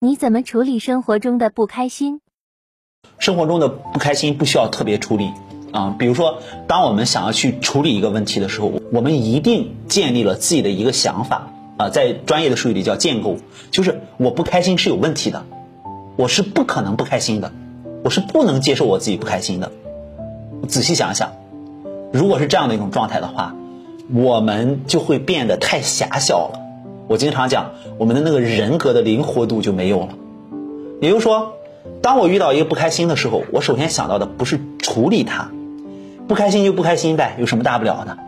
你怎么处理生活中的不开心？生活中的不开心不需要特别处理啊，比如说，当我们想要去处理一个问题的时候，我们一定建立了自己的一个想法啊，在专业的术语里叫建构，就是我不开心是有问题的，我是不可能不开心的，我是不能接受我自己不开心的。仔细想想，如果是这样的一种状态的话，我们就会变得太狭小了。我经常讲，我们的那个人格的灵活度就没有了。也就是说，当我遇到一个不开心的时候，我首先想到的不是处理它，不开心就不开心呗，有什么大不了的？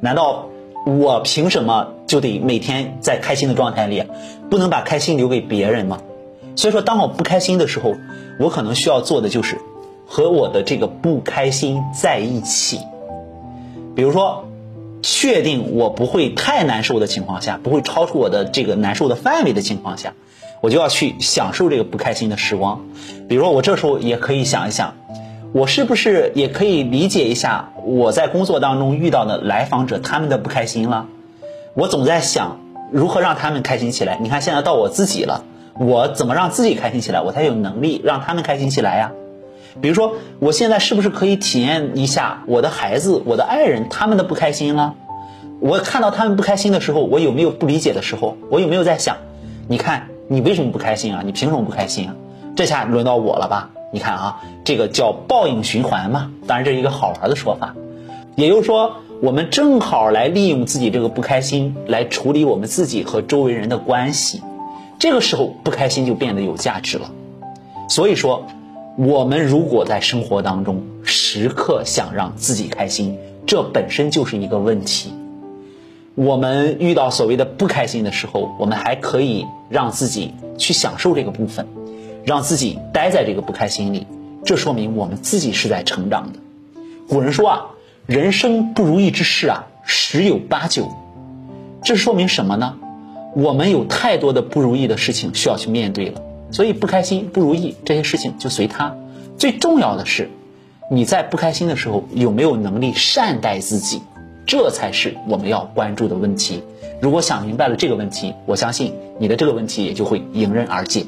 难道我凭什么就得每天在开心的状态里，不能把开心留给别人吗？所以说，当我不开心的时候，我可能需要做的就是和我的这个不开心在一起。比如说。确定我不会太难受的情况下，不会超出我的这个难受的范围的情况下，我就要去享受这个不开心的时光。比如说，我这时候也可以想一想，我是不是也可以理解一下我在工作当中遇到的来访者他们的不开心了？我总在想如何让他们开心起来。你看，现在到我自己了，我怎么让自己开心起来，我才有能力让他们开心起来呀？比如说，我现在是不是可以体验一下我的孩子、我的爱人他们的不开心了？我看到他们不开心的时候，我有没有不理解的时候？我有没有在想，你看你为什么不开心啊？你凭什么不开心啊？这下轮到我了吧？你看啊，这个叫报应循环嘛。当然这是一个好玩的说法，也就是说，我们正好来利用自己这个不开心来处理我们自己和周围人的关系。这个时候不开心就变得有价值了。所以说。我们如果在生活当中时刻想让自己开心，这本身就是一个问题。我们遇到所谓的不开心的时候，我们还可以让自己去享受这个部分，让自己待在这个不开心里，这说明我们自己是在成长的。古人说啊，人生不如意之事啊，十有八九。这说明什么呢？我们有太多的不如意的事情需要去面对了。所以不开心、不如意这些事情就随他。最重要的是，你在不开心的时候有没有能力善待自己，这才是我们要关注的问题。如果想明白了这个问题，我相信你的这个问题也就会迎刃而解。